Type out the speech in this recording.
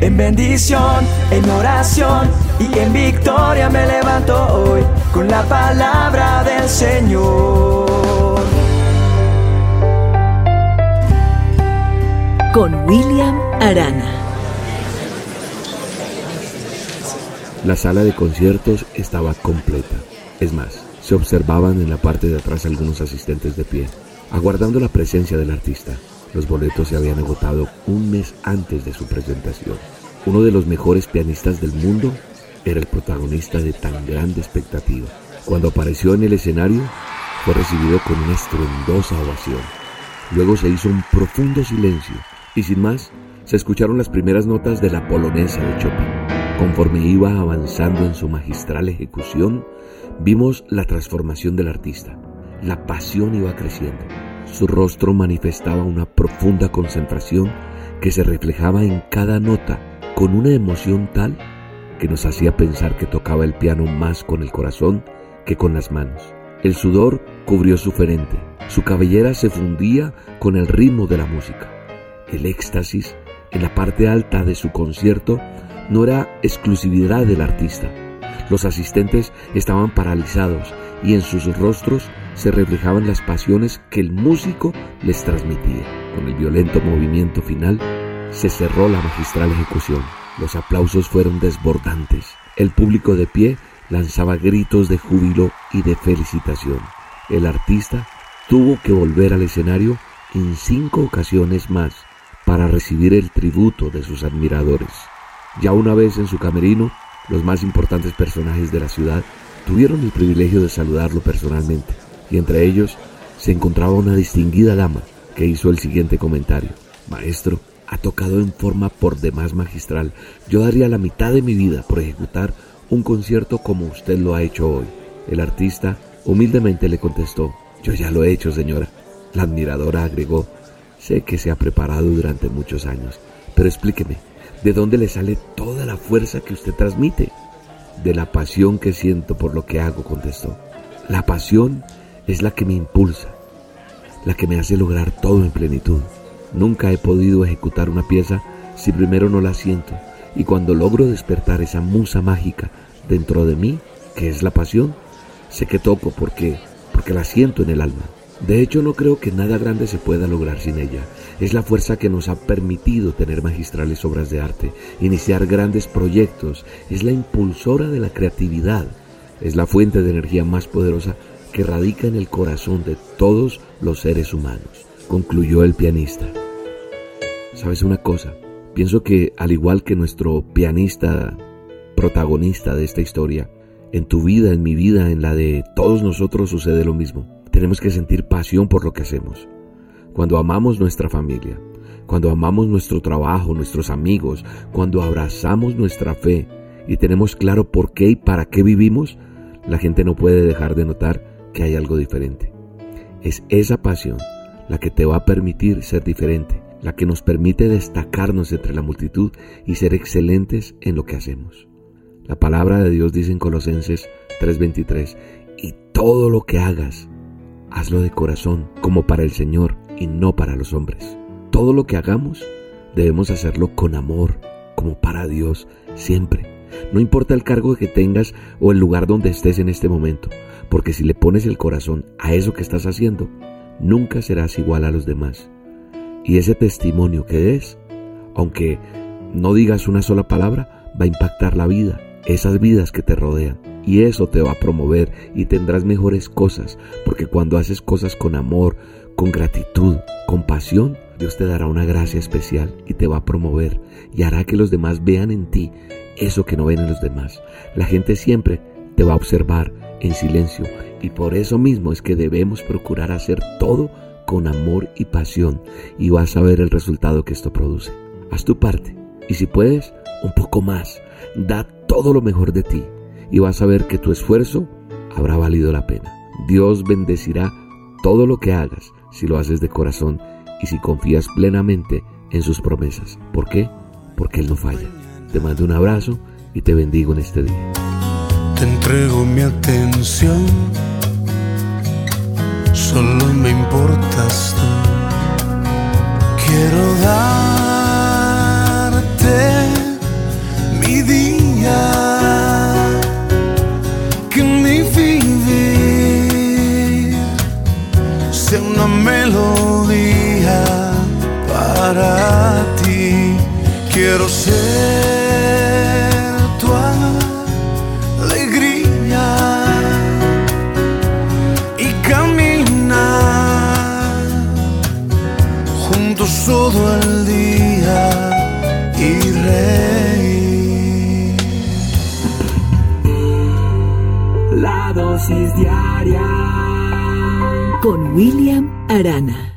En bendición, en oración y en victoria me levanto hoy con la palabra del Señor. Con William Arana. La sala de conciertos estaba completa. Es más, se observaban en la parte de atrás algunos asistentes de pie, aguardando la presencia del artista. Los boletos se habían agotado un mes antes de su presentación. Uno de los mejores pianistas del mundo era el protagonista de tan grande expectativa. Cuando apareció en el escenario, fue recibido con una estruendosa ovación. Luego se hizo un profundo silencio y sin más, se escucharon las primeras notas de la polonesa de Chopin. Conforme iba avanzando en su magistral ejecución, vimos la transformación del artista. La pasión iba creciendo. Su rostro manifestaba una profunda concentración que se reflejaba en cada nota con una emoción tal que nos hacía pensar que tocaba el piano más con el corazón que con las manos. El sudor cubrió su frente, su cabellera se fundía con el ritmo de la música. El éxtasis en la parte alta de su concierto no era exclusividad del artista. Los asistentes estaban paralizados y en sus rostros se reflejaban las pasiones que el músico les transmitía. Con el violento movimiento final se cerró la magistral ejecución. Los aplausos fueron desbordantes. El público de pie lanzaba gritos de júbilo y de felicitación. El artista tuvo que volver al escenario en cinco ocasiones más para recibir el tributo de sus admiradores. Ya una vez en su camerino, los más importantes personajes de la ciudad tuvieron el privilegio de saludarlo personalmente y entre ellos se encontraba una distinguida dama que hizo el siguiente comentario. Maestro, ha tocado en forma por demás magistral. Yo daría la mitad de mi vida por ejecutar un concierto como usted lo ha hecho hoy. El artista humildemente le contestó, yo ya lo he hecho, señora. La admiradora agregó, sé que se ha preparado durante muchos años, pero explíqueme, ¿de dónde le sale toda la fuerza que usted transmite? De la pasión que siento por lo que hago, contestó. La pasión es la que me impulsa, la que me hace lograr todo en plenitud. Nunca he podido ejecutar una pieza si primero no la siento y cuando logro despertar esa musa mágica dentro de mí, que es la pasión, sé que toco porque porque la siento en el alma. De hecho, no creo que nada grande se pueda lograr sin ella. Es la fuerza que nos ha permitido tener magistrales obras de arte, iniciar grandes proyectos, es la impulsora de la creatividad, es la fuente de energía más poderosa que radica en el corazón de todos los seres humanos, concluyó el pianista. ¿Sabes una cosa? Pienso que al igual que nuestro pianista protagonista de esta historia, en tu vida, en mi vida, en la de todos nosotros sucede lo mismo. Tenemos que sentir pasión por lo que hacemos. Cuando amamos nuestra familia, cuando amamos nuestro trabajo, nuestros amigos, cuando abrazamos nuestra fe y tenemos claro por qué y para qué vivimos, la gente no puede dejar de notar que hay algo diferente. Es esa pasión la que te va a permitir ser diferente, la que nos permite destacarnos entre la multitud y ser excelentes en lo que hacemos. La palabra de Dios dice en Colosenses 3:23, y todo lo que hagas, hazlo de corazón, como para el Señor y no para los hombres. Todo lo que hagamos, debemos hacerlo con amor, como para Dios, siempre. No importa el cargo que tengas o el lugar donde estés en este momento, porque si le pones el corazón a eso que estás haciendo, nunca serás igual a los demás. Y ese testimonio que des, aunque no digas una sola palabra, va a impactar la vida, esas vidas que te rodean. Y eso te va a promover y tendrás mejores cosas, porque cuando haces cosas con amor, con gratitud, con pasión, Dios te dará una gracia especial y te va a promover y hará que los demás vean en ti eso que no ven en los demás. La gente siempre te va a observar en silencio y por eso mismo es que debemos procurar hacer todo con amor y pasión y vas a ver el resultado que esto produce. Haz tu parte y si puedes, un poco más. Da todo lo mejor de ti y vas a ver que tu esfuerzo habrá valido la pena. Dios bendecirá todo lo que hagas si lo haces de corazón y si confías plenamente en sus promesas. ¿Por qué? Porque Él no falla. Te mando un abrazo y te bendigo en este día. Te entrego mi atención, solo me importas tú. Quiero darte mi día, que mi vivir sea una melodía para ti. Quiero ser. Todo el día y reír. La dosis diaria con William Arana.